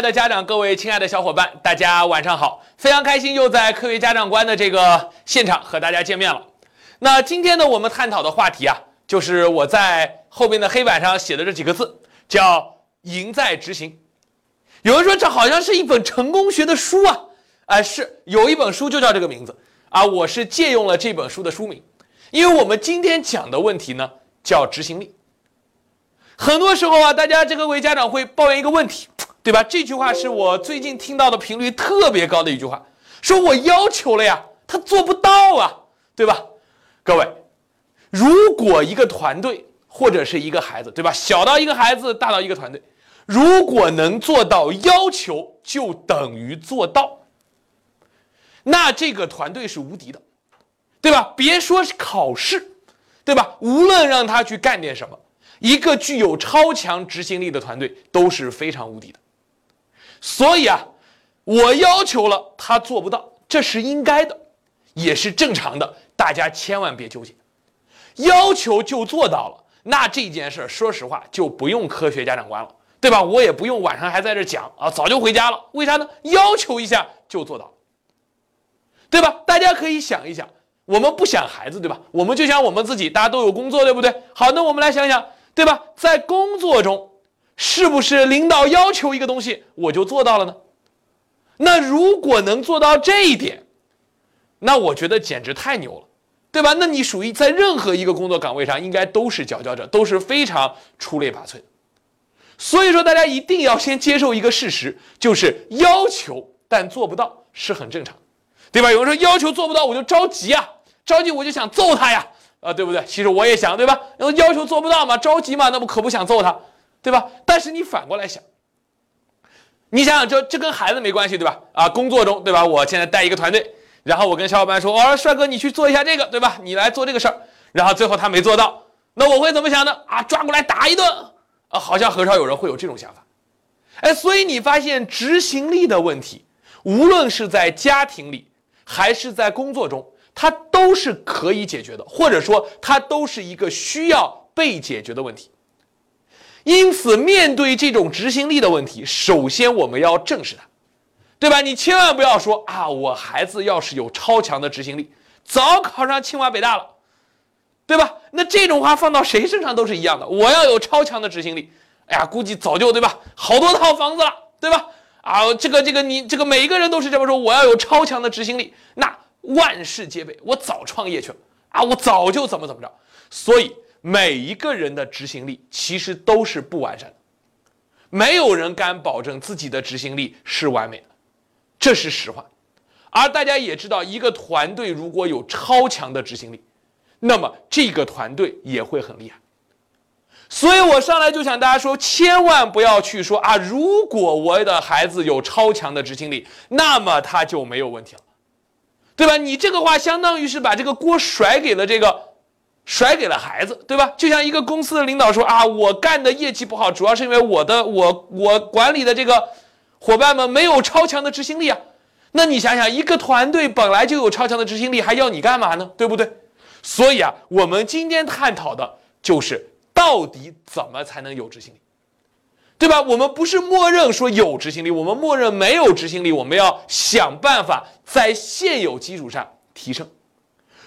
爱的家长，各位亲爱的小伙伴，大家晚上好！非常开心又在科学家长观的这个现场和大家见面了。那今天呢，我们探讨的话题啊，就是我在后边的黑板上写的这几个字，叫“赢在执行”。有人说这好像是一本成功学的书啊，啊，是有一本书就叫这个名字啊，我是借用了这本书的书名，因为我们今天讲的问题呢，叫执行力。很多时候啊，大家这个位家长会抱怨一个问题，对吧？这句话是我最近听到的频率特别高的一句话，说我要求了呀，他做不到啊，对吧？各位，如果一个团队或者是一个孩子，对吧？小到一个孩子，大到一个团队，如果能做到要求，就等于做到，那这个团队是无敌的，对吧？别说是考试，对吧？无论让他去干点什么。一个具有超强执行力的团队都是非常无敌的，所以啊，我要求了他做不到，这是应该的，也是正常的，大家千万别纠结，要求就做到了，那这件事说实话就不用科学家长观了，对吧？我也不用晚上还在这讲啊，早就回家了，为啥呢？要求一下就做到了，对吧？大家可以想一想，我们不想孩子，对吧？我们就想我们自己，大家都有工作，对不对？好，那我们来想想。对吧？在工作中，是不是领导要求一个东西，我就做到了呢？那如果能做到这一点，那我觉得简直太牛了，对吧？那你属于在任何一个工作岗位上，应该都是佼佼者，都是非常出类拔萃的。所以说，大家一定要先接受一个事实，就是要求但做不到是很正常，对吧？有人说要求做不到，我就着急啊，着急我就想揍他呀。啊，对不对？其实我也想，对吧？要要求做不到嘛，着急嘛，那不可不想揍他，对吧？但是你反过来想，你想想，这这跟孩子没关系，对吧？啊，工作中，对吧？我现在带一个团队，然后我跟小伙伴说，我说帅哥，你去做一下这个，对吧？你来做这个事儿，然后最后他没做到，那我会怎么想呢？啊，抓过来打一顿啊，好像很少有人会有这种想法。哎，所以你发现执行力的问题，无论是在家庭里还是在工作中。它都是可以解决的，或者说它都是一个需要被解决的问题。因此，面对这种执行力的问题，首先我们要正视它，对吧？你千万不要说啊，我孩子要是有超强的执行力，早考上清华北大了，对吧？那这种话放到谁身上都是一样的。我要有超强的执行力，哎呀，估计早就对吧？好多套房子了，对吧？啊，这个这个你这个每一个人都是这么说，我要有超强的执行力，那。万事皆备，我早创业去了啊！我早就怎么怎么着。所以每一个人的执行力其实都是不完善的，没有人敢保证自己的执行力是完美的，这是实话。而大家也知道，一个团队如果有超强的执行力，那么这个团队也会很厉害。所以我上来就想大家说，千万不要去说啊，如果我的孩子有超强的执行力，那么他就没有问题了。对吧？你这个话相当于是把这个锅甩给了这个，甩给了孩子，对吧？就像一个公司的领导说啊，我干的业绩不好，主要是因为我的我我管理的这个伙伴们没有超强的执行力啊。那你想想，一个团队本来就有超强的执行力，还要你干嘛呢？对不对？所以啊，我们今天探讨的就是到底怎么才能有执行力。对吧？我们不是默认说有执行力，我们默认没有执行力。我们要想办法在现有基础上提升。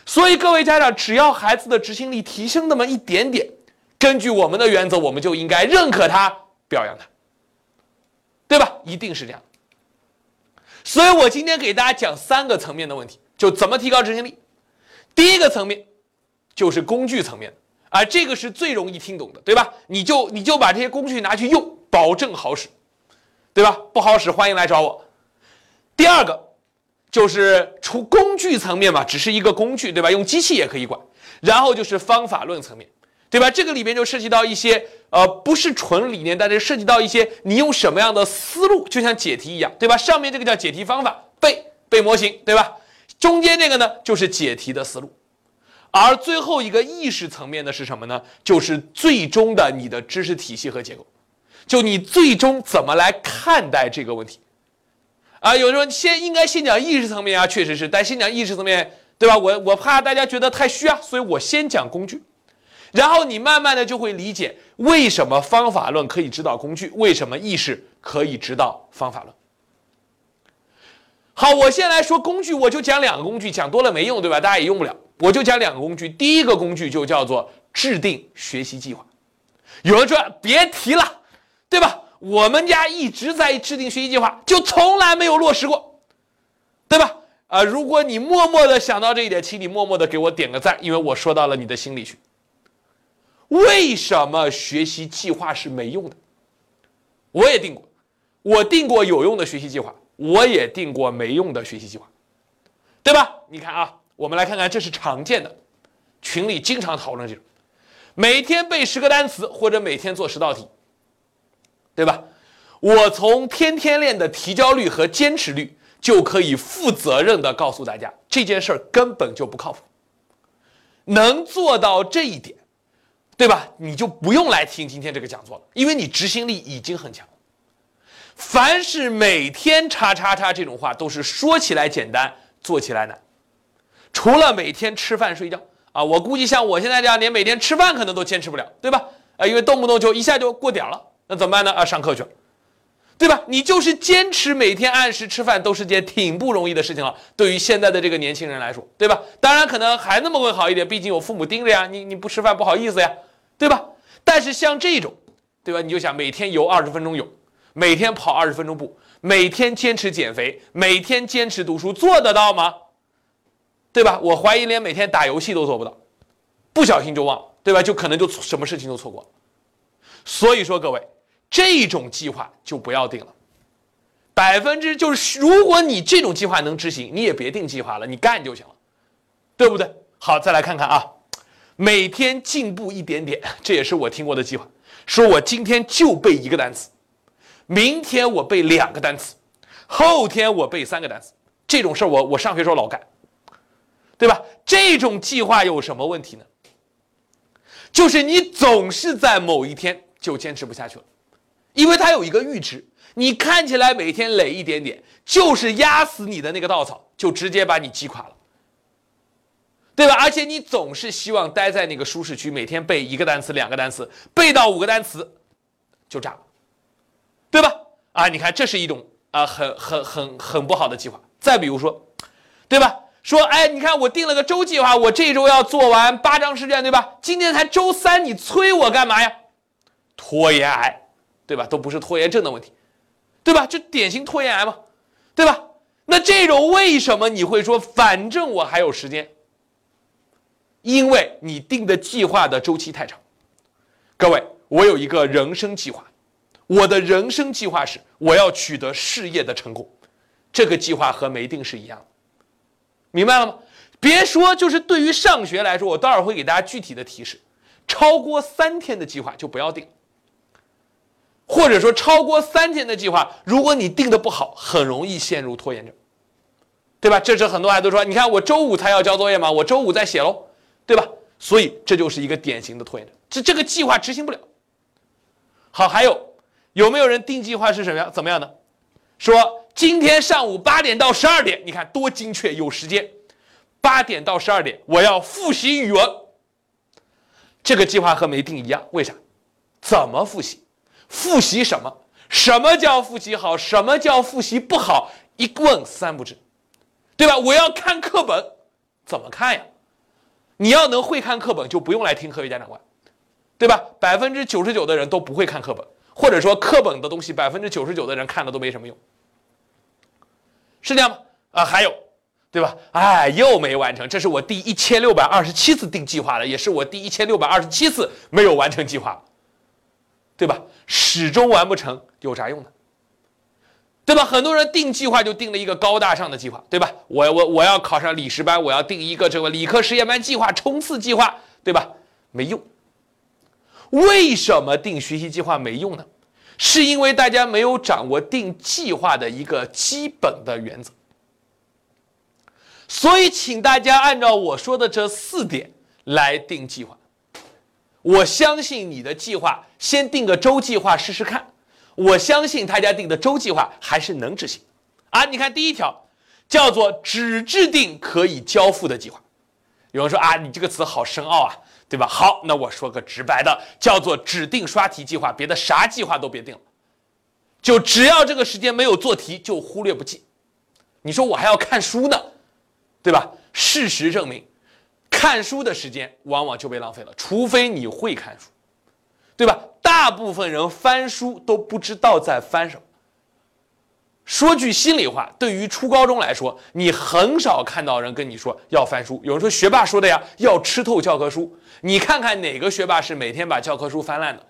所以各位家长，只要孩子的执行力提升那么一点点，根据我们的原则，我们就应该认可他，表扬他，对吧？一定是这样。所以我今天给大家讲三个层面的问题，就怎么提高执行力。第一个层面就是工具层面啊，这个是最容易听懂的，对吧？你就你就把这些工具拿去用。保证好使，对吧？不好使，欢迎来找我。第二个就是除工具层面嘛，只是一个工具，对吧？用机器也可以管。然后就是方法论层面，对吧？这个里边就涉及到一些呃，不是纯理念，但是涉及到一些你用什么样的思路，就像解题一样，对吧？上面这个叫解题方法，背背模型，对吧？中间这个呢，就是解题的思路。而最后一个意识层面的是什么呢？就是最终的你的知识体系和结构。就你最终怎么来看待这个问题，啊，有人说先应该先讲意识层面啊，确实是，但先讲意识层面，对吧？我我怕大家觉得太虚啊，所以我先讲工具，然后你慢慢的就会理解为什么方法论可以指导工具，为什么意识可以指导方法论。好，我先来说工具，我就讲两个工具，讲多了没用，对吧？大家也用不了，我就讲两个工具。第一个工具就叫做制定学习计划。有人说别提了，对吧？我们家一直在制定学习计划，就从来没有落实过，对吧？啊，如果你默默的想到这一点，请你默默的给我点个赞，因为我说到了你的心里去。为什么学习计划是没用的？我也定过，我定过有用的学习计划，我也定过没用的学习计划，对吧？你看啊，我们来看看，这是常见的，群里经常讨论这种，每天背十个单词或者每天做十道题，对吧？我从天天练的提交率和坚持率就可以负责任的告诉大家，这件事儿根本就不靠谱。能做到这一点。对吧？你就不用来听今天这个讲座了，因为你执行力已经很强。凡是每天叉叉叉这种话，都是说起来简单，做起来难。除了每天吃饭睡觉啊，我估计像我现在这样，连每天吃饭可能都坚持不了，对吧？啊，因为动不动就一下就过点了，那怎么办呢？啊，上课去了，对吧？你就是坚持每天按时吃饭，都是件挺不容易的事情了。对于现在的这个年轻人来说，对吧？当然，可能孩子们会好一点，毕竟有父母盯着呀，你你不吃饭不好意思呀。对吧？但是像这种，对吧？你就想每天游二十分钟泳，每天跑二十分钟步，每天坚持减肥，每天坚持读书，做得到吗？对吧？我怀疑连每天打游戏都做不到，不小心就忘了，对吧？就可能就什么事情都错过了。所以说，各位，这种计划就不要定了。百分之就是，如果你这种计划能执行，你也别定计划了，你干就行了，对不对？好，再来看看啊。每天进步一点点，这也是我听过的计划。说我今天就背一个单词，明天我背两个单词，后天我背三个单词。这种事儿我我上学时候老干，对吧？这种计划有什么问题呢？就是你总是在某一天就坚持不下去了，因为它有一个阈值。你看起来每天累一点点，就是压死你的那个稻草，就直接把你击垮了。对吧？而且你总是希望待在那个舒适区，每天背一个单词、两个单词，背到五个单词就炸了，对吧？啊，你看这是一种啊，很很很很不好的计划。再比如说，对吧？说，哎，你看我定了个周计划，我这周要做完八张试卷，对吧？今天才周三，你催我干嘛呀？拖延癌，对吧？都不是拖延症的问题，对吧？就典型拖延癌嘛，对吧？那这种为什么你会说，反正我还有时间？因为你定的计划的周期太长，各位，我有一个人生计划，我的人生计划是我要取得事业的成功，这个计划和没定是一样的，明白了吗？别说，就是对于上学来说，我待会儿会给大家具体的提示，超过三天的计划就不要定，或者说超过三天的计划，如果你定的不好，很容易陷入拖延症，对吧？这是很多孩子说，你看我周五才要交作业吗？我周五再写喽。对吧？所以这就是一个典型的拖延症，这这个计划执行不了。好，还有有没有人定计划是什么样？怎么样的？说今天上午八点到十二点，你看多精确，有时间。八点到十二点，我要复习语文。这个计划和没定一样，为啥？怎么复习？复习什么？什么叫复习好？什么叫复习不好？一问三不知，对吧？我要看课本，怎么看呀？你要能会看课本，就不用来听科学家长观，对吧？百分之九十九的人都不会看课本，或者说课本的东西，百分之九十九的人看了都没什么用，是这样吗？啊，还有，对吧？哎，又没完成，这是我第一千六百二十七次定计划了，也是我第一千六百二十七次没有完成计划，对吧？始终完不成，有啥用呢？对吧？很多人定计划就定了一个高大上的计划，对吧？我我我要考上理实班，我要定一个这个理科实验班计划冲刺计划，对吧？没用。为什么定学习计划没用呢？是因为大家没有掌握定计划的一个基本的原则。所以，请大家按照我说的这四点来定计划。我相信你的计划，先定个周计划试试看。我相信大家定的周计划还是能执行，啊，你看第一条叫做只制定可以交付的计划。有人说啊，你这个词好深奥啊，对吧？好，那我说个直白的，叫做指定刷题计划，别的啥计划都别定了。就只要这个时间没有做题，就忽略不计。你说我还要看书呢，对吧？事实证明，看书的时间往往就被浪费了，除非你会看书，对吧？大部分人翻书都不知道在翻什么。说句心里话，对于初高中来说，你很少看到人跟你说要翻书。有人说学霸说的呀，要吃透教科书。你看看哪个学霸是每天把教科书翻烂的？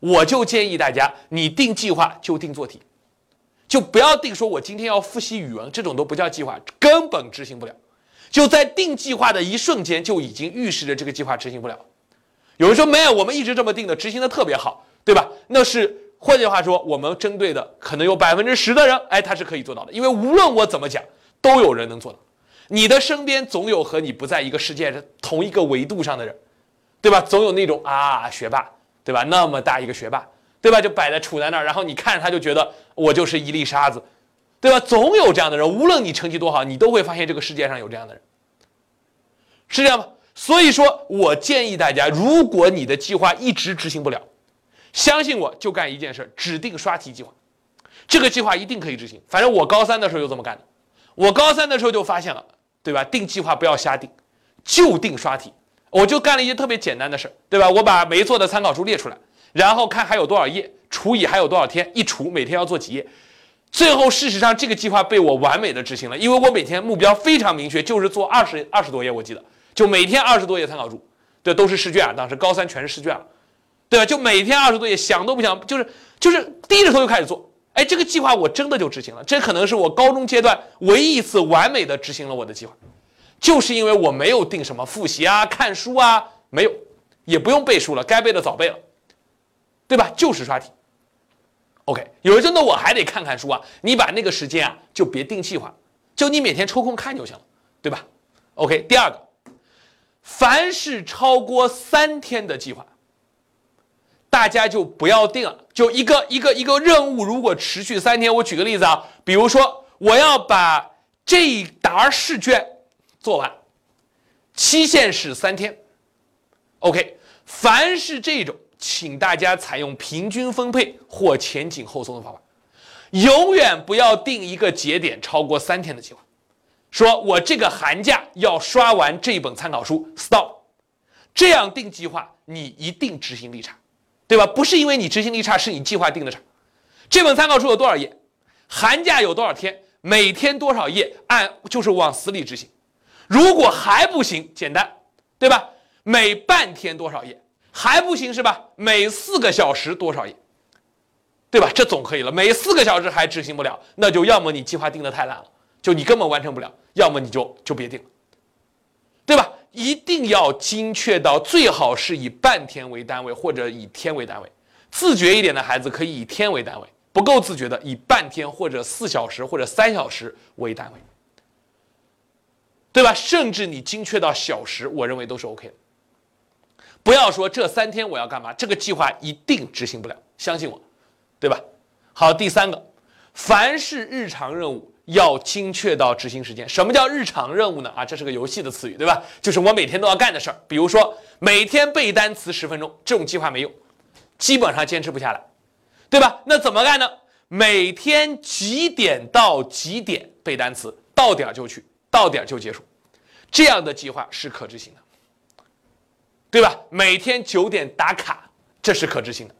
我就建议大家，你定计划就定做题，就不要定说我今天要复习语文，这种都不叫计划，根本执行不了。就在定计划的一瞬间，就已经预示着这个计划执行不了。有人说没有，我们一直这么定的，执行的特别好，对吧？那是。换句话说，我们针对的可能有百分之十的人，哎，他是可以做到的，因为无论我怎么讲，都有人能做到。你的身边总有和你不在一个世界上、同一个维度上的人，对吧？总有那种啊学霸，对吧？那么大一个学霸，对吧？就摆在杵在那儿，然后你看着他就觉得我就是一粒沙子，对吧？总有这样的人，无论你成绩多好，你都会发现这个世界上有这样的人，是这样吗？所以说我建议大家，如果你的计划一直执行不了。相信我，就干一件事，指定刷题计划。这个计划一定可以执行。反正我高三的时候就这么干的。我高三的时候就发现了，对吧？定计划不要瞎定，就定刷题。我就干了一些特别简单的事儿，对吧？我把没做的参考书列出来，然后看还有多少页，除以还有多少天，一除每天要做几页。最后事实上这个计划被我完美的执行了，因为我每天目标非常明确，就是做二十二十多页，我记得就每天二十多页参考书，对，都是试卷啊，当时高三全是试卷了。对吧？就每天二十多页，想都不想，就是就是低着头就开始做。哎，这个计划我真的就执行了。这可能是我高中阶段唯一一次完美的执行了我的计划，就是因为我没有定什么复习啊、看书啊，没有，也不用背书了，该背的早背了，对吧？就是刷题。OK，有人说那我还得看看书啊，你把那个时间啊就别定计划，就你每天抽空看就行了，对吧？OK，第二个，凡是超过三天的计划。大家就不要定了，就一个一个一个任务，如果持续三天，我举个例子啊，比如说我要把这一沓试卷做完，期限是三天。OK，凡是这种，请大家采用平均分配或前紧后松的方法，永远不要定一个节点超过三天的计划。说我这个寒假要刷完这本参考书，stop，这样定计划，你一定执行力差。对吧？不是因为你执行力差，是你计划定的差。这本参考书有多少页？寒假有多少天？每天多少页？按就是往死里执行。如果还不行，简单，对吧？每半天多少页？还不行是吧？每四个小时多少页？对吧？这总可以了。每四个小时还执行不了，那就要么你计划定的太烂了，就你根本完成不了；要么你就就别定了，对吧？一定要精确到最好是以半天为单位或者以天为单位，自觉一点的孩子可以以天为单位，不够自觉的以半天或者四小时或者三小时为单位，对吧？甚至你精确到小时，我认为都是 OK 的。不要说这三天我要干嘛，这个计划一定执行不了，相信我，对吧？好，第三个，凡是日常任务。要精确到执行时间。什么叫日常任务呢？啊，这是个游戏的词语，对吧？就是我每天都要干的事儿。比如说每天背单词十分钟，这种计划没用，基本上坚持不下来，对吧？那怎么干呢？每天几点到几点背单词，到点就去，到点就结束，这样的计划是可执行的，对吧？每天九点打卡，这是可执行的，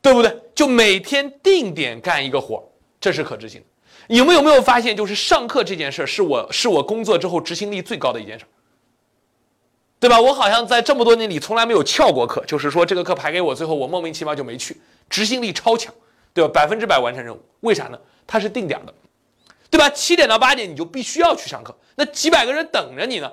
对不对？就每天定点干一个活，这是可执行的。你们有没有发现，就是上课这件事儿，是我是我工作之后执行力最高的一件事，对吧？我好像在这么多年里从来没有翘过课，就是说这个课排给我，最后我莫名其妙就没去，执行力超强，对吧？百分之百完成任务，为啥呢？它是定点的，对吧？七点到八点你就必须要去上课，那几百个人等着你呢，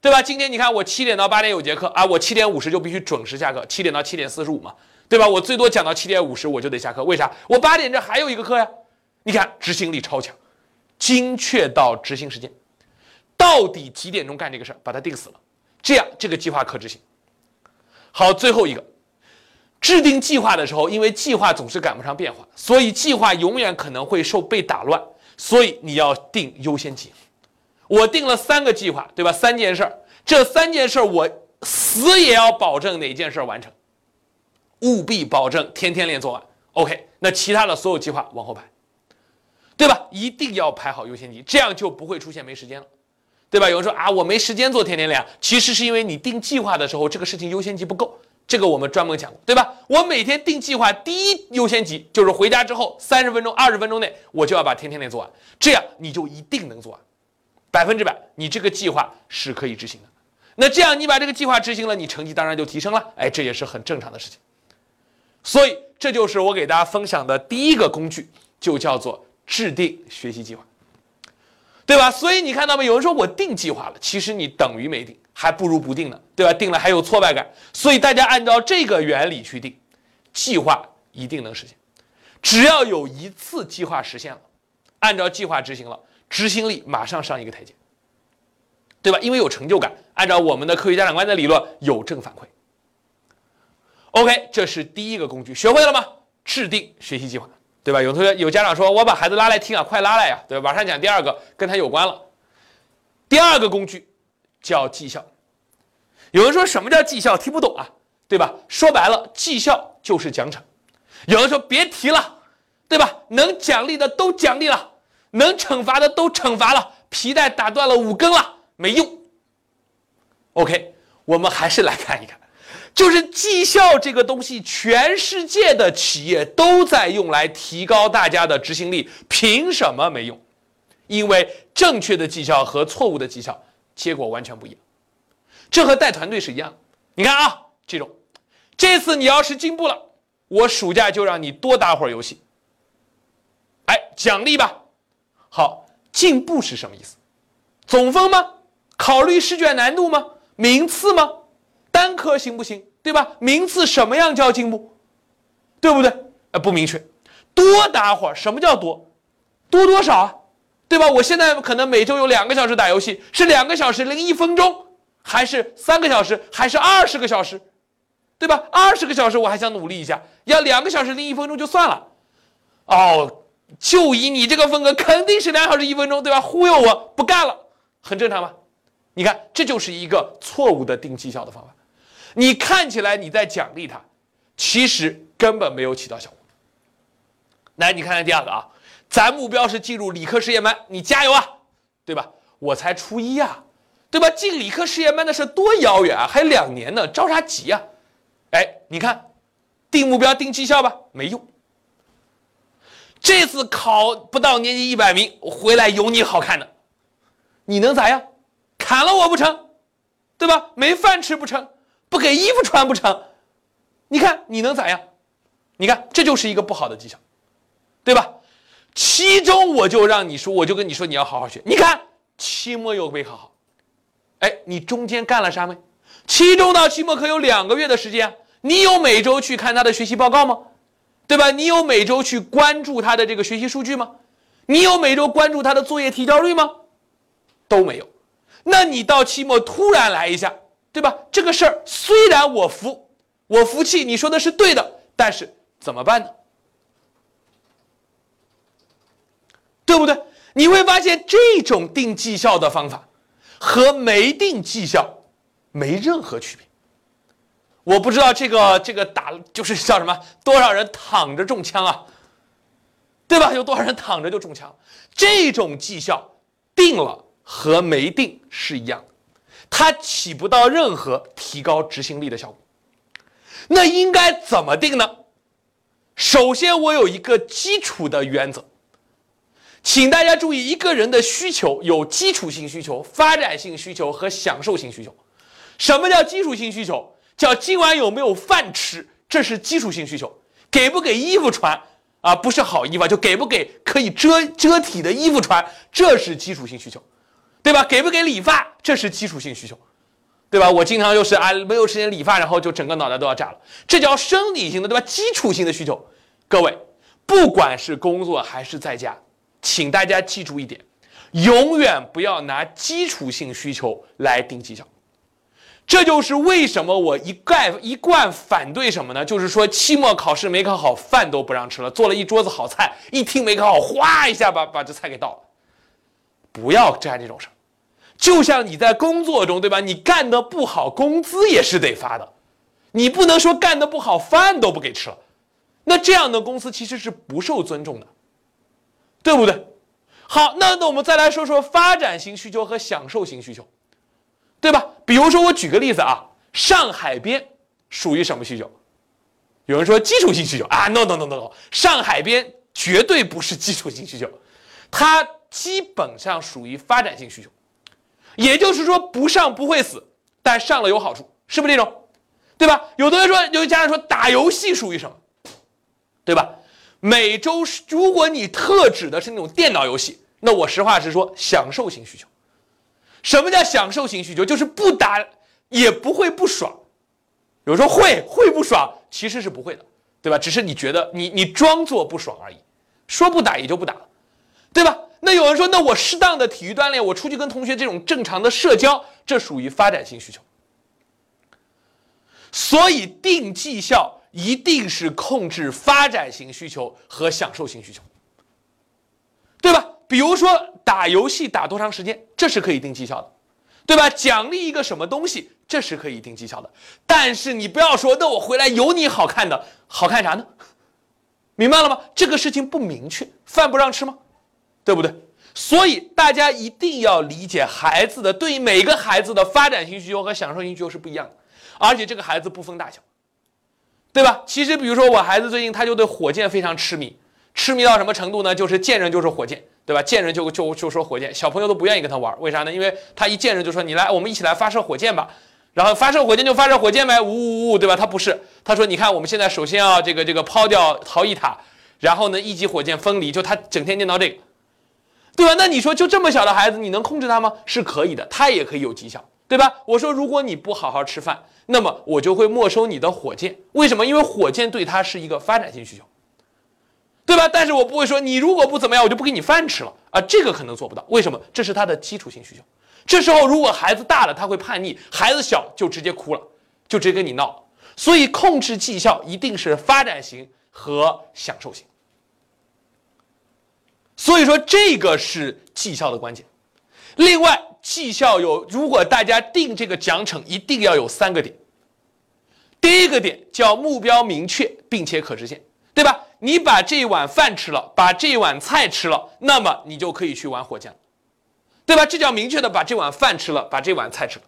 对吧？今天你看我七点到八点有节课啊，我七点五十就必须准时下课，七点到七点四十五嘛，对吧？我最多讲到七点五十我就得下课，为啥？我八点这还有一个课呀。你看执行力超强，精确到执行时间，到底几点钟干这个事儿，把它定死了，这样这个计划可执行。好，最后一个，制定计划的时候，因为计划总是赶不上变化，所以计划永远可能会受被打乱，所以你要定优先级。我定了三个计划，对吧？三件事儿，这三件事儿我死也要保证哪件事儿完成，务必保证天天练做完。OK，那其他的所有计划往后排，对吧？一定要排好优先级，这样就不会出现没时间了，对吧？有人说啊，我没时间做天天练，其实是因为你定计划的时候这个事情优先级不够，这个我们专门讲过，对吧？我每天定计划第一优先级就是回家之后三十分钟、二十分钟内我就要把天天练做完，这样你就一定能做完，百分之百，你这个计划是可以执行的。那这样你把这个计划执行了，你成绩当然就提升了，哎，这也是很正常的事情。所以这就是我给大家分享的第一个工具，就叫做制定学习计划，对吧？所以你看到没？有人说我定计划了，其实你等于没定，还不如不定呢，对吧？定了还有挫败感。所以大家按照这个原理去定，计划一定能实现。只要有一次计划实现了，按照计划执行了，执行力马上上一个台阶，对吧？因为有成就感。按照我们的科学家长观的理论，有正反馈。OK，这是第一个工具，学会了吗？制定学习计划，对吧？有同学有家长说，我把孩子拉来听啊，快拉来呀，对吧？马上讲第二个，跟他有关了。第二个工具叫绩效。有人说什么叫绩效？听不懂啊，对吧？说白了，绩效就是奖惩。有人说别提了，对吧？能奖励的都奖励了，能惩罚的都惩罚了，皮带打断了五根了，没用。OK，我们还是来看一看。就是绩效这个东西，全世界的企业都在用来提高大家的执行力，凭什么没用？因为正确的绩效和错误的绩效结果完全不一样。这和带团队是一样。你看啊，这种，这次你要是进步了，我暑假就让你多打会儿游戏，哎，奖励吧。好，进步是什么意思？总分吗？考虑试卷难度吗？名次吗？单科行不行？对吧？名次什么样叫进步？对不对？呃，不明确。多打会儿，什么叫多？多多少啊？对吧？我现在可能每周有两个小时打游戏，是两个小时零一分钟，还是三个小时，还是二十个小时？对吧？二十个小时我还想努力一下，要两个小时零一分钟就算了。哦，就以你这个风格，肯定是两小时一分钟，对吧？忽悠我不干了，很正常吧？你看，这就是一个错误的定绩效的方法。你看起来你在奖励他，其实根本没有起到效果。来，你看看第二个啊，咱目标是进入理科实验班，你加油啊，对吧？我才初一啊，对吧？进理科实验班的事多遥远啊，还两年呢，着啥急啊？哎，你看，定目标定绩效吧，没用。这次考不到年级一百名，回来有你好看的，你能咋样？砍了我不成，对吧？没饭吃不成，不给衣服穿不成，你看你能咋样？你看这就是一个不好的迹象，对吧？期中我就让你说，我就跟你说你要好好学。你看期末又没考好，哎，你中间干了啥没？期中到期末可有两个月的时间，你有每周去看他的学习报告吗？对吧？你有每周去关注他的这个学习数据吗？你有每周关注他的作业提交率吗？都没有。那你到期末突然来一下，对吧？这个事儿虽然我服，我服气，你说的是对的，但是怎么办呢？对不对？你会发现这种定绩效的方法和没定绩效没任何区别。我不知道这个这个打就是叫什么？多少人躺着中枪啊？对吧？有多少人躺着就中枪？这种绩效定了。和没定是一样的，它起不到任何提高执行力的效果。那应该怎么定呢？首先，我有一个基础的原则，请大家注意，一个人的需求有基础性需求、发展性需求和享受性需求。什么叫基础性需求？叫今晚有没有饭吃，这是基础性需求。给不给衣服穿啊？不是好衣服，就给不给可以遮遮体的衣服穿，这是基础性需求。对吧？给不给理发，这是基础性需求，对吧？我经常就是啊，没有时间理发，然后就整个脑袋都要炸了，这叫生理性的，对吧？基础性的需求。各位，不管是工作还是在家，请大家记住一点，永远不要拿基础性需求来定绩效。这就是为什么我一概一贯反对什么呢？就是说期末考试没考好，饭都不让吃了，做了一桌子好菜，一听没考好，哗一下把把这菜给倒了。不要干这种事，就像你在工作中，对吧？你干的不好，工资也是得发的，你不能说干的不好，饭都不给吃了，那这样的公司其实是不受尊重的，对不对？好，那那我们再来说说发展型需求和享受型需求，对吧？比如说我举个例子啊，上海边属于什么需求？有人说基础性需求啊，no no no no no，上海边绝对不是基础性需求，它基本上属于发展性需求，也就是说不上不会死，但上了有好处，是不是这种？对吧？有的人说，有家长说打游戏属于什么？对吧？每周如果你特指的是那种电脑游戏。那我实话实说，享受型需求，什么叫享受型需求？就是不打也不会不爽。有时候会会不爽，其实是不会的，对吧？只是你觉得你你装作不爽而已，说不打也就不打了，对吧？那有人说，那我适当的体育锻炼，我出去跟同学这种正常的社交，这属于发展性需求。所以定绩效一定是控制发展型需求和享受型需求，对吧？比如说打游戏打多长时间，这是可以定绩效的，对吧？奖励一个什么东西，这是可以定绩效的。但是你不要说，那我回来有你好看的，好看啥呢？明白了吗？这个事情不明确，饭不让吃吗？对不对？所以大家一定要理解，孩子的对于每个孩子的发展性需求和享受性需求是不一样的，而且这个孩子不分大小，对吧？其实比如说我孩子最近他就对火箭非常痴迷，痴迷到什么程度呢？就是见人就是火箭。对吧？见人就就就说火箭，小朋友都不愿意跟他玩，为啥呢？因为他一见人就说你来，我们一起来发射火箭吧。然后发射火箭就发射火箭呗，呜呜呜，对吧？他不是，他说你看，我们现在首先要这个这个抛掉逃逸塔，然后呢一级火箭分离，就他整天念叨这个，对吧？那你说就这么小的孩子，你能控制他吗？是可以的，他也可以有绩效，对吧？我说如果你不好好吃饭，那么我就会没收你的火箭。为什么？因为火箭对他是一个发展性需求。对吧？但是我不会说你如果不怎么样，我就不给你饭吃了啊！这个可能做不到。为什么？这是他的基础性需求。这时候如果孩子大了，他会叛逆；孩子小就直接哭了，就直接跟你闹。所以控制绩效一定是发展型和享受型。所以说这个是绩效的关键。另外，绩效有，如果大家定这个奖惩，一定要有三个点。第一个点叫目标明确并且可实现，对吧？你把这碗饭吃了，把这碗菜吃了，那么你就可以去玩火箭了，对吧？这叫明确的把这碗饭吃了，把这碗菜吃了，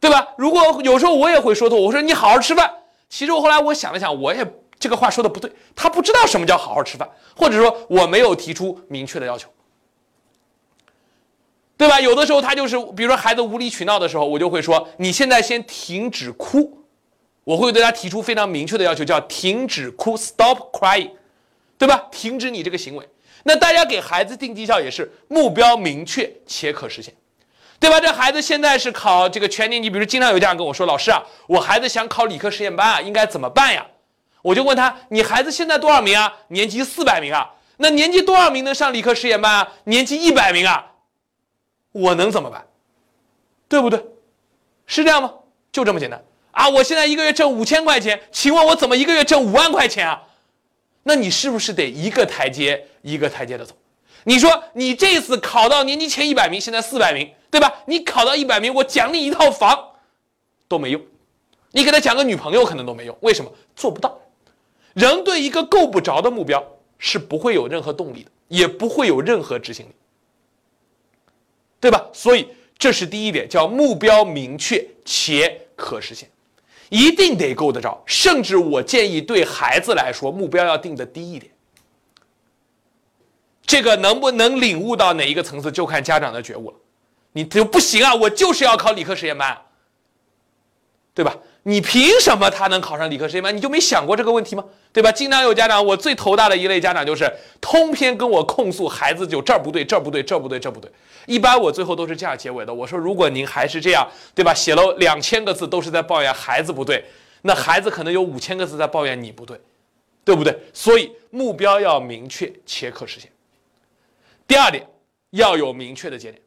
对吧？如果有时候我也会说错，我说你好好吃饭。其实我后来我想了想，我也这个话说的不对，他不知道什么叫好好吃饭，或者说我没有提出明确的要求，对吧？有的时候他就是，比如说孩子无理取闹的时候，我就会说，你现在先停止哭。我会对他提出非常明确的要求，叫停止哭，stop crying，对吧？停止你这个行为。那大家给孩子定绩效也是目标明确且可实现，对吧？这孩子现在是考这个全年级，比如经常有家长跟我说，老师啊，我孩子想考理科实验班啊，应该怎么办呀？我就问他，你孩子现在多少名啊？年级四百名啊？那年级多少名能上理科实验班啊？年级一百名啊？我能怎么办？对不对？是这样吗？就这么简单。啊，我现在一个月挣五千块钱，请问我怎么一个月挣五万块钱啊？那你是不是得一个台阶一个台阶的走？你说你这次考到年级前一百名，现在四百名，对吧？你考到一百名，我奖励一套房都没用，你给他讲个女朋友可能都没用。为什么做不到？人对一个够不着的目标是不会有任何动力的，也不会有任何执行力，对吧？所以这是第一点，叫目标明确且可实现。一定得够得着，甚至我建议对孩子来说，目标要定的低一点。这个能不能领悟到哪一个层次，就看家长的觉悟了。你就不行啊，我就是要考理科实验班，对吧？你凭什么他能考上理科实验班？你就没想过这个问题吗？对吧？经常有家长，我最头大的一类家长就是通篇跟我控诉孩子就这儿不对，这儿不对，这儿不对，这儿不对。一般我最后都是这样结尾的，我说如果您还是这样，对吧？写了两千个字都是在抱怨孩子不对，那孩子可能有五千个字在抱怨你不对，对不对？所以目标要明确且可实现。第二点，要有明确的节点。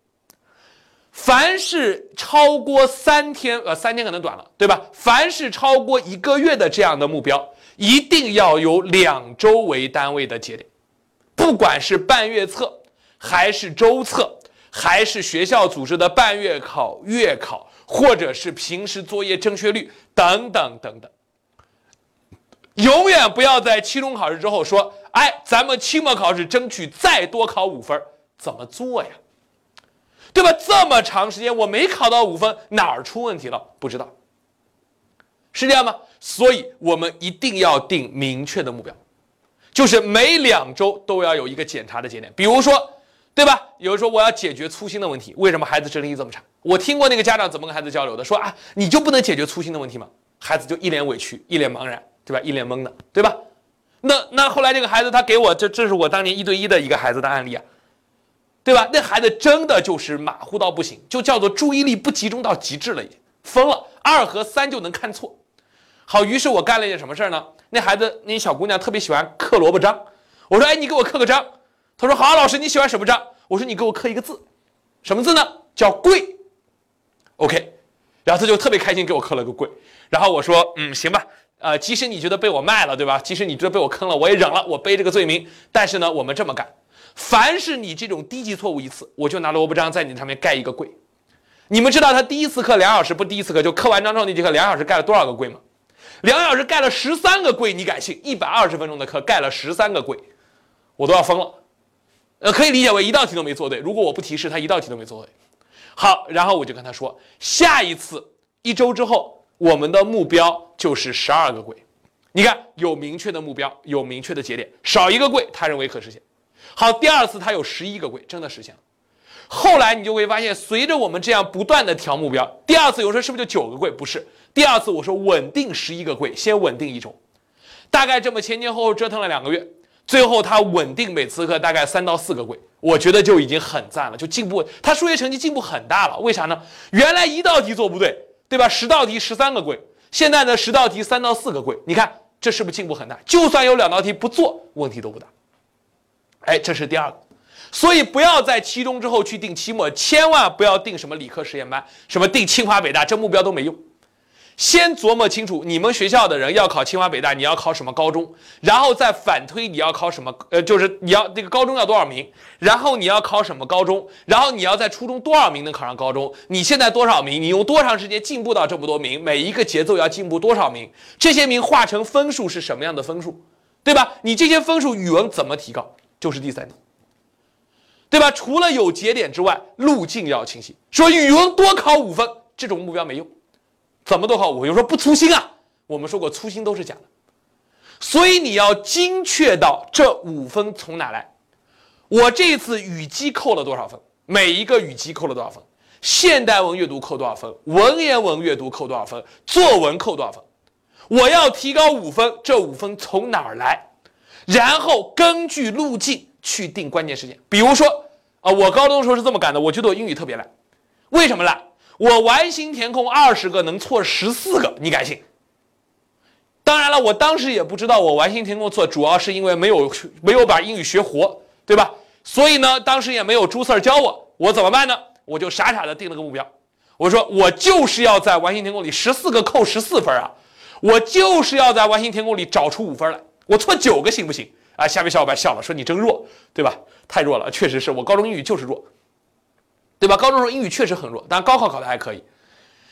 凡是超过三天，呃，三天可能短了，对吧？凡是超过一个月的这样的目标，一定要有两周为单位的节点，不管是半月测，还是周测，还是学校组织的半月考、月考，或者是平时作业正确率等等等等，永远不要在期中考试之后说，哎，咱们期末考试争取再多考五分，怎么做呀？对吧？这么长时间我没考到五分，哪儿出问题了？不知道，是这样吗？所以我们一定要定明确的目标，就是每两周都要有一个检查的节点。比如说，对吧？有人说我要解决粗心的问题，为什么孩子智力这么差？我听过那个家长怎么跟孩子交流的，说啊，你就不能解决粗心的问题吗？孩子就一脸委屈，一脸茫然，对吧？一脸懵的，对吧？那那后来这个孩子他给我这这是我当年一对一的一个孩子的案例啊。对吧？那孩子真的就是马虎到不行，就叫做注意力不集中到极致了，已经疯了。二和三就能看错。好，于是我干了一件什么事儿呢？那孩子，那小姑娘特别喜欢刻萝卜章。我说：“哎，你给我刻个章。”她说：“好，老师，你喜欢什么章？”我说：“你给我刻一个字，什么字呢？叫贵。”OK，然后他就特别开心，给我刻了个贵。然后我说：“嗯，行吧。呃，即使你觉得被我卖了，对吧？即使你觉得被我坑了，我也忍了，我背这个罪名。但是呢，我们这么干。”凡是你这种低级错误一次，我就拿萝卜章在你上面盖一个柜。你们知道他第一次课两小时，不第一次课就刻完章之后那节课两小时盖了多少个柜吗？两小时盖了十三个柜，你敢信？一百二十分钟的课盖了十三个柜，我都要疯了。呃，可以理解为一道题都没做对。如果我不提示他一道题都没做对，好，然后我就跟他说，下一次一周之后，我们的目标就是十二个柜。你看，有明确的目标，有明确的节点，少一个柜，他认为可实现。好，第二次他有十一个柜，真的实现了。后来你就会发现，随着我们这样不断的调目标，第二次有时候是不是就九个柜？不是，第二次我说稳定十一个柜，先稳定一周，大概这么前前后后折腾了两个月，最后他稳定每次课大概三到四个柜，我觉得就已经很赞了，就进步，他数学成绩进步很大了。为啥呢？原来一道题做不对，对吧？十道题十三个柜，现在呢十道题三到四个柜，你看这是不是进步很大？就算有两道题不做，问题都不大。哎，这是第二个，所以不要在期中之后去定期末，千万不要定什么理科实验班，什么定清华北大，这目标都没用。先琢磨清楚你们学校的人要考清华北大，你要考什么高中，然后再反推你要考什么，呃，就是你要这个高中要多少名，然后你要考什么高中，然后你要在初中多少名能考上高中，你现在多少名，你用多长时间进步到这么多名，每一个节奏要进步多少名，这些名化成分数是什么样的分数，对吧？你这些分数语文怎么提高？就是第三点，对吧？除了有节点之外，路径要清晰。说语文多考五分，这种目标没用。怎么多考五分？有说不粗心啊。我们说过，粗心都是假的。所以你要精确到这五分从哪来。我这次语基扣了多少分？每一个语基扣了多少分？现代文阅读扣多少分？文言文阅读扣多少分？作文扣多少分？我要提高五分，这五分从哪儿来？然后根据路径去定关键时间，比如说啊，我高中的时候是这么干的，我觉得我英语特别烂，为什么烂？我完形填空二十个能错十四个，你敢信？当然了，我当时也不知道我完形填空错，主要是因为没有没有把英语学活，对吧？所以呢，当时也没有朱 Sir 教我，我怎么办呢？我就傻傻的定了个目标，我说我就是要在完形填空里十四个扣十四分啊，我就是要在完形填空里找出五分来。我错九个行不行啊？下面小伙伴笑了，说你真弱，对吧？太弱了，确实是我高中英语就是弱，对吧？高中时候英语确实很弱，但高考考的还可以。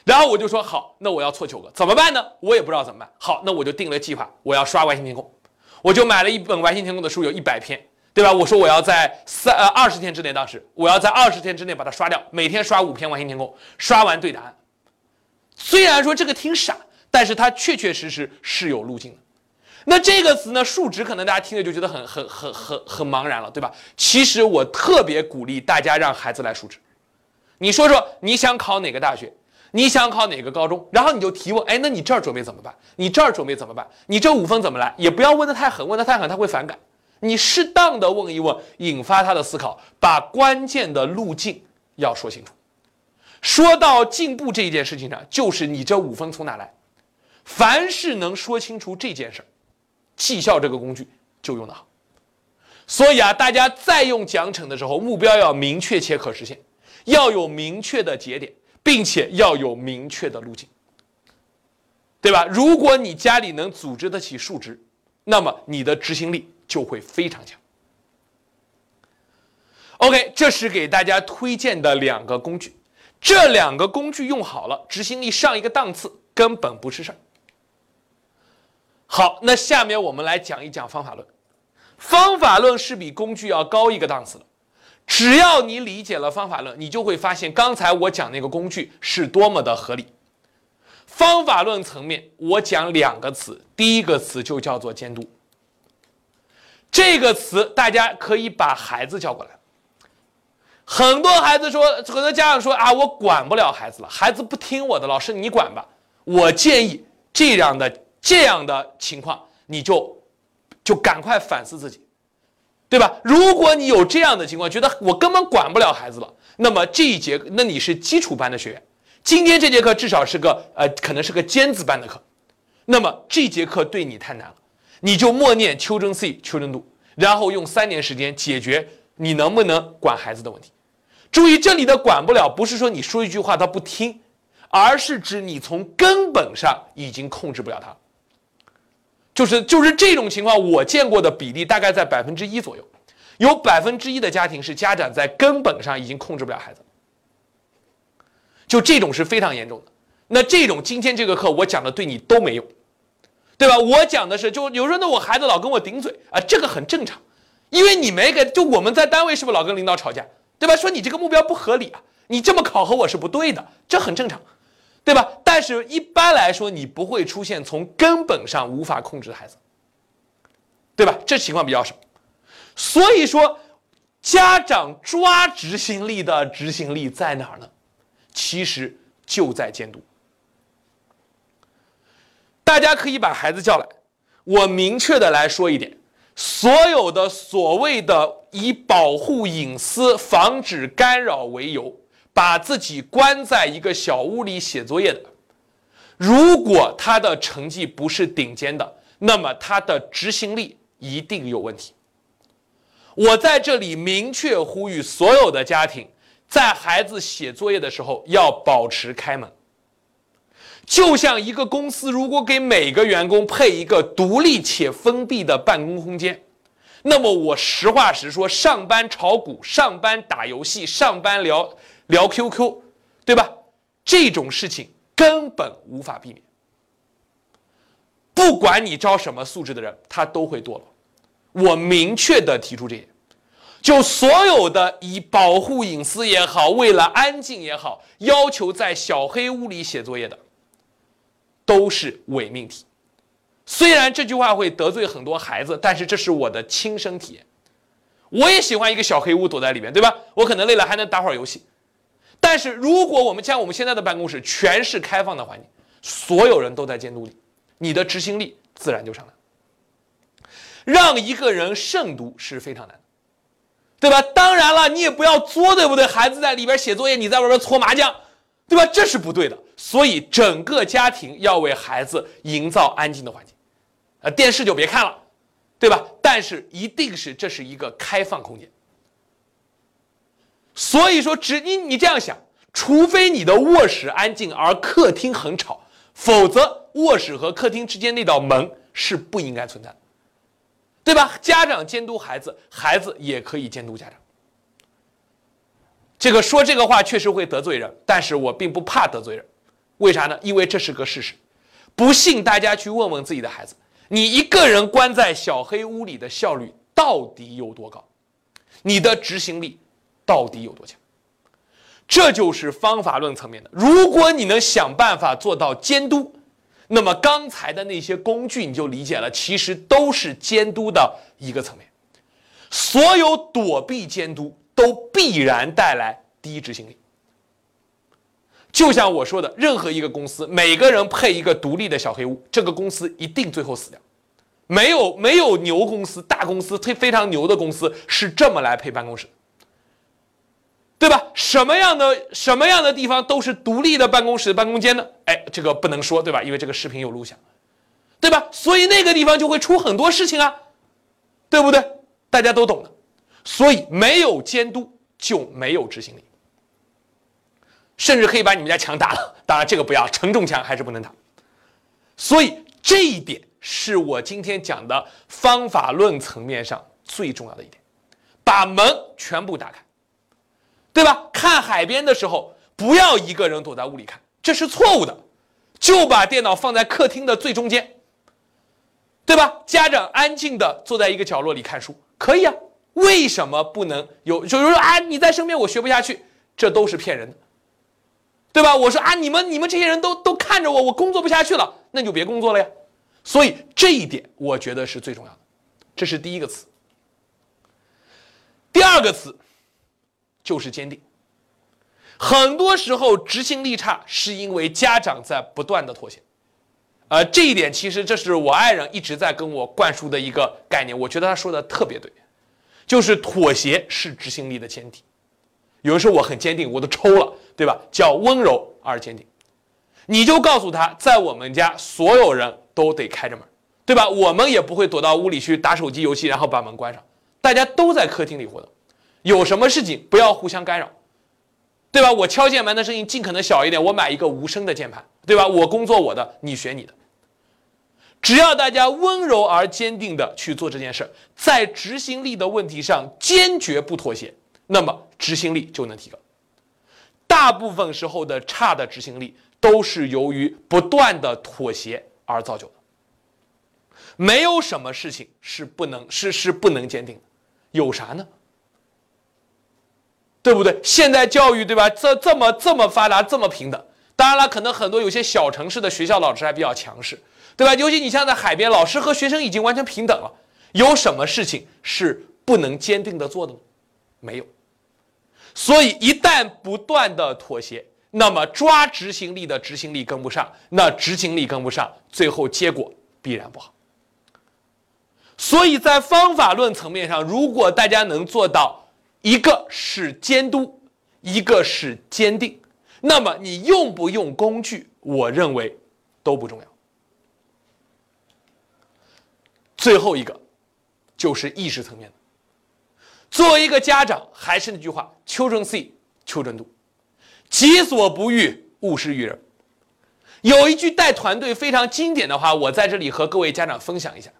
然后我就说好，那我要错九个，怎么办呢？我也不知道怎么办。好，那我就定了计划，我要刷完形填空，我就买了一本完形填空的书，有一百篇，对吧？我说我要在三呃二十天之内，当时我要在二十天之内把它刷掉，每天刷五篇完形填空，刷完对答案。虽然说这个挺傻，但是它确确实实是有路径的。那这个词呢，数值可能大家听着就觉得很很很很很茫然了，对吧？其实我特别鼓励大家让孩子来数值。你说说你想考哪个大学，你想考哪个高中，然后你就提问，哎，那你这儿准备怎么办？你这儿准备怎么办？你这五分怎么来？也不要问的太狠，问的太狠他会反感。你适当的问一问，引发他的思考，把关键的路径要说清楚。说到进步这一件事情上，就是你这五分从哪来？凡是能说清楚这件事儿。绩效这个工具就用得好，所以啊，大家在用奖惩的时候，目标要明确且可实现，要有明确的节点，并且要有明确的路径，对吧？如果你家里能组织得起数值，那么你的执行力就会非常强。OK，这是给大家推荐的两个工具，这两个工具用好了，执行力上一个档次根本不是事儿。好，那下面我们来讲一讲方法论。方法论是比工具要高一个档次的。只要你理解了方法论，你就会发现刚才我讲那个工具是多么的合理。方法论层面，我讲两个词，第一个词就叫做监督。这个词大家可以把孩子叫过来。很多孩子说，很多家长说啊，我管不了孩子了，孩子不听我的，老师你管吧。我建议这样的这样的情况，你就就赶快反思自己。对吧？如果你有这样的情况，觉得我根本管不了孩子了，那么这一节，那你是基础班的学员，今天这节课至少是个呃，可能是个尖子班的课，那么这节课对你太难了，你就默念秋真 Children Do，然后用三年时间解决你能不能管孩子的问题。注意这里的管不了，不是说你说一句话他不听，而是指你从根本上已经控制不了他。就是就是这种情况，我见过的比例大概在百分之一左右，有百分之一的家庭是家长在根本上已经控制不了孩子，就这种是非常严重的。那这种今天这个课我讲的对你都没用，对吧？我讲的是，就有时候那我孩子老跟我顶嘴啊，这个很正常，因为你没给，就我们在单位是不是老跟领导吵架，对吧？说你这个目标不合理啊，你这么考核我是不对的，这很正常。对吧？但是一般来说，你不会出现从根本上无法控制的孩子，对吧？这情况比较少。所以说，家长抓执行力的执行力在哪儿呢？其实就在监督。大家可以把孩子叫来，我明确的来说一点：所有的所谓的以保护隐私、防止干扰为由。把自己关在一个小屋里写作业的，如果他的成绩不是顶尖的，那么他的执行力一定有问题。我在这里明确呼吁所有的家庭，在孩子写作业的时候要保持开门。就像一个公司如果给每个员工配一个独立且封闭的办公空间，那么我实话实说，上班炒股、上班打游戏、上班聊。聊 QQ，对吧？这种事情根本无法避免。不管你招什么素质的人，他都会堕落。我明确的提出这点，就所有的以保护隐私也好，为了安静也好，要求在小黑屋里写作业的，都是伪命题。虽然这句话会得罪很多孩子，但是这是我的亲身体验。我也喜欢一个小黑屋躲在里面，对吧？我可能累了还能打会儿游戏。但是，如果我们像我们现在的办公室全是开放的环境，所有人都在监督你，你的执行力自然就上来。让一个人慎独是非常难的，对吧？当然了，你也不要作，对不对？孩子在里边写作业，你在外边搓麻将，对吧？这是不对的。所以，整个家庭要为孩子营造安静的环境，呃，电视就别看了，对吧？但是一定是这是一个开放空间。所以说，只你你这样想，除非你的卧室安静而客厅很吵，否则卧室和客厅之间那道门是不应该存在的，对吧？家长监督孩子，孩子也可以监督家长。这个说这个话确实会得罪人，但是我并不怕得罪人，为啥呢？因为这是个事实。不信大家去问问自己的孩子，你一个人关在小黑屋里的效率到底有多高？你的执行力？到底有多强？这就是方法论层面的。如果你能想办法做到监督，那么刚才的那些工具你就理解了，其实都是监督的一个层面。所有躲避监督都必然带来低执行力。就像我说的，任何一个公司，每个人配一个独立的小黑屋，这个公司一定最后死掉。没有没有牛公司、大公司、非非常牛的公司是这么来配办公室。对吧？什么样的什么样的地方都是独立的办公室、办公间呢？哎，这个不能说，对吧？因为这个视频有录像，对吧？所以那个地方就会出很多事情啊，对不对？大家都懂的。所以没有监督就没有执行力，甚至可以把你们家墙打了。当然，这个不要承重墙还是不能打。所以这一点是我今天讲的方法论层面上最重要的一点，把门全部打开。对吧？看海边的时候，不要一个人躲在屋里看，这是错误的。就把电脑放在客厅的最中间，对吧？家长安静的坐在一个角落里看书，可以啊。为什么不能有？就是说啊，你在身边我学不下去，这都是骗人的，对吧？我说啊，你们你们这些人都都看着我，我工作不下去了，那就别工作了呀。所以这一点我觉得是最重要的，这是第一个词。第二个词就是坚定。很多时候执行力差，是因为家长在不断的妥协。呃，这一点其实这是我爱人一直在跟我灌输的一个概念，我觉得他说的特别对，就是妥协是执行力的前提。有的时候我很坚定，我都抽了，对吧？叫温柔而坚定。你就告诉他，在我们家所有人都得开着门，对吧？我们也不会躲到屋里去打手机游戏，然后把门关上。大家都在客厅里活动，有什么事情不要互相干扰，对吧？我敲键盘的声音尽可能小一点，我买一个无声的键盘，对吧？我工作我的，你学你的。只要大家温柔而坚定的去做这件事，在执行力的问题上坚决不妥协，那么执行力就能提高。大部分时候的差的执行力都是由于不断的妥协而造就的。没有什么事情是不能是是不能坚定的。有啥呢？对不对？现在教育对吧？这这么这么发达，这么平等。当然了，可能很多有些小城市的学校老师还比较强势，对吧？尤其你像在海边，老师和学生已经完全平等了。有什么事情是不能坚定的做的吗？没有。所以一旦不断的妥协，那么抓执行力的执行力跟不上，那执行力跟不上，最后结果必然不好。所以在方法论层面上，如果大家能做到一个是监督，一个是坚定，那么你用不用工具，我认为都不重要。最后一个就是意识层面的。作为一个家长，还是那句话：children see，children do，己所不欲，勿施于人。有一句带团队非常经典的话，我在这里和各位家长分享一下。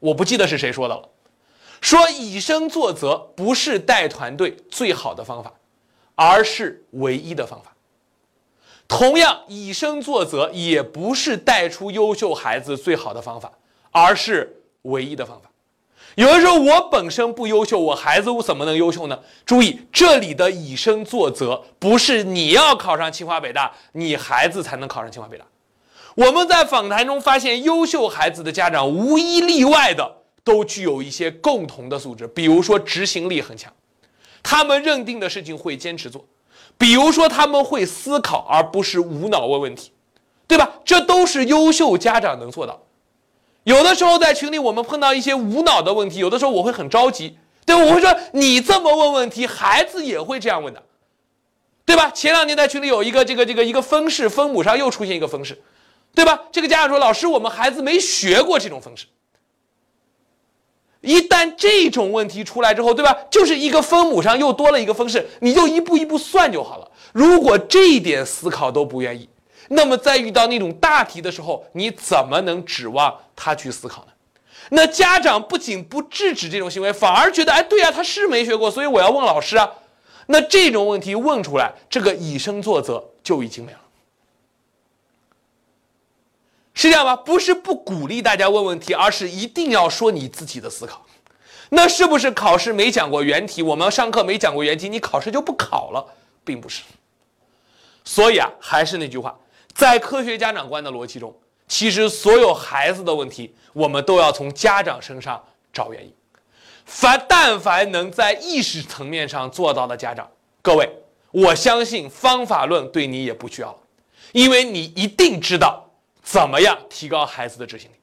我不记得是谁说的了，说以身作则不是带团队最好的方法，而是唯一的方法。同样，以身作则也不是带出优秀孩子最好的方法，而是唯一的方法。有的说我本身不优秀，我孩子怎么能优秀呢？注意，这里的以身作则不是你要考上清华北大，你孩子才能考上清华北大。我们在访谈中发现，优秀孩子的家长无一例外的都具有一些共同的素质，比如说执行力很强，他们认定的事情会坚持做；比如说他们会思考，而不是无脑问问题，对吧？这都是优秀家长能做到。有的时候在群里我们碰到一些无脑的问题，有的时候我会很着急，对？我会说你这么问问题，孩子也会这样问的，对吧？前两天在群里有一个这个这个一个分式分母上又出现一个分式。对吧？这个家长说：“老师，我们孩子没学过这种分式。一旦这种问题出来之后，对吧？就是一个分母上又多了一个分式，你就一步一步算就好了。如果这一点思考都不愿意，那么在遇到那种大题的时候，你怎么能指望他去思考呢？那家长不仅不制止这种行为，反而觉得，哎，对呀，他是没学过，所以我要问老师啊。那这种问题问出来，这个以身作则就已经没了。”是这样吗？不是不鼓励大家问问题，而是一定要说你自己的思考。那是不是考试没讲过原题？我们上课没讲过原题，你考试就不考了？并不是。所以啊，还是那句话，在科学家长观的逻辑中，其实所有孩子的问题，我们都要从家长身上找原因。凡但凡能在意识层面上做到的家长，各位，我相信方法论对你也不需要了，因为你一定知道。怎么样提高孩子的执行力？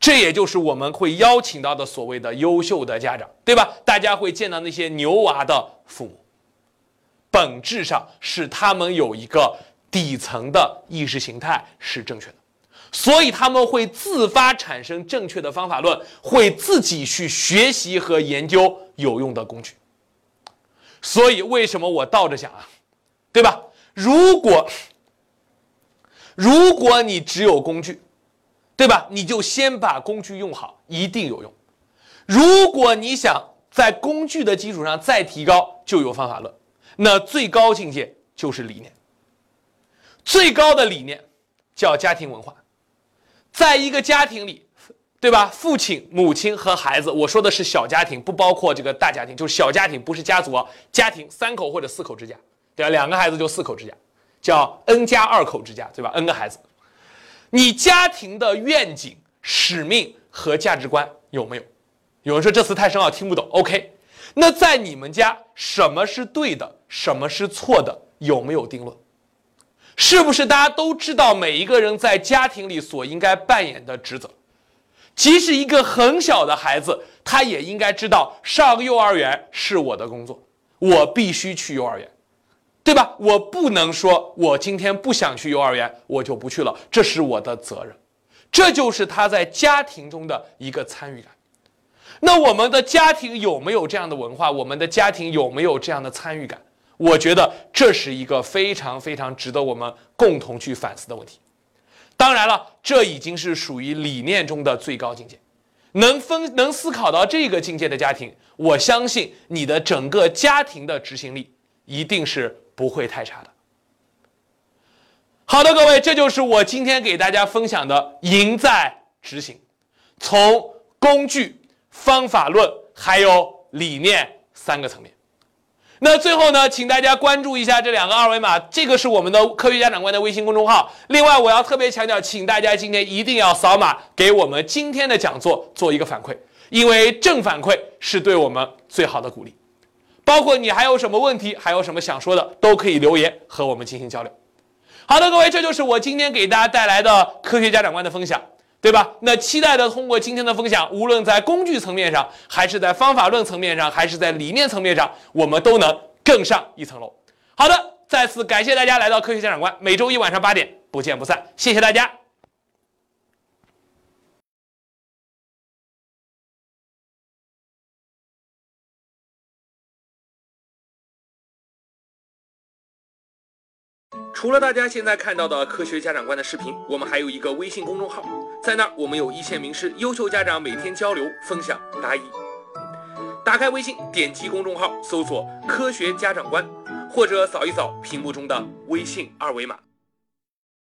这也就是我们会邀请到的所谓的优秀的家长，对吧？大家会见到那些牛娃的父母，本质上是他们有一个底层的意识形态是正确的，所以他们会自发产生正确的方法论，会自己去学习和研究有用的工具。所以为什么我倒着想啊？对吧？如果如果你只有工具，对吧？你就先把工具用好，一定有用。如果你想在工具的基础上再提高，就有方法论。那最高境界就是理念。最高的理念叫家庭文化，在一个家庭里，对吧？父亲、母亲和孩子，我说的是小家庭，不包括这个大家庭，就是小家庭，不是家族啊，家庭三口或者四口之家，对吧？两个孩子就四口之家，叫 n 加二口之家，对吧？n 个孩子，你家庭的愿景、使命和价值观有没有？有人说这词太深奥，听不懂。OK，那在你们家，什么是对的，什么是错的，有没有定论？是不是大家都知道每一个人在家庭里所应该扮演的职责？即使一个很小的孩子，他也应该知道上幼儿园是我的工作，我必须去幼儿园，对吧？我不能说我今天不想去幼儿园，我就不去了，这是我的责任。这就是他在家庭中的一个参与感。那我们的家庭有没有这样的文化？我们的家庭有没有这样的参与感？我觉得这是一个非常非常值得我们共同去反思的问题。当然了，这已经是属于理念中的最高境界。能分能思考到这个境界的家庭，我相信你的整个家庭的执行力一定是不会太差的。好的，各位，这就是我今天给大家分享的“赢在执行”，从工具、方法论还有理念三个层面。那最后呢，请大家关注一下这两个二维码，这个是我们的科学家长官的微信公众号。另外，我要特别强调，请大家今天一定要扫码给我们今天的讲座做一个反馈，因为正反馈是对我们最好的鼓励。包括你还有什么问题，还有什么想说的，都可以留言和我们进行交流。好的，各位，这就是我今天给大家带来的科学家长官的分享。对吧？那期待的通过今天的分享，无论在工具层面上，还是在方法论层面上，还是在理念层面上，我们都能更上一层楼。好的，再次感谢大家来到科学家长官，每周一晚上八点不见不散。谢谢大家。除了大家现在看到的科学家长官的视频，我们还有一个微信公众号，在那儿我们有一线名师、优秀家长每天交流、分享、答疑。打开微信，点击公众号，搜索“科学家长官”，或者扫一扫屏幕中的微信二维码。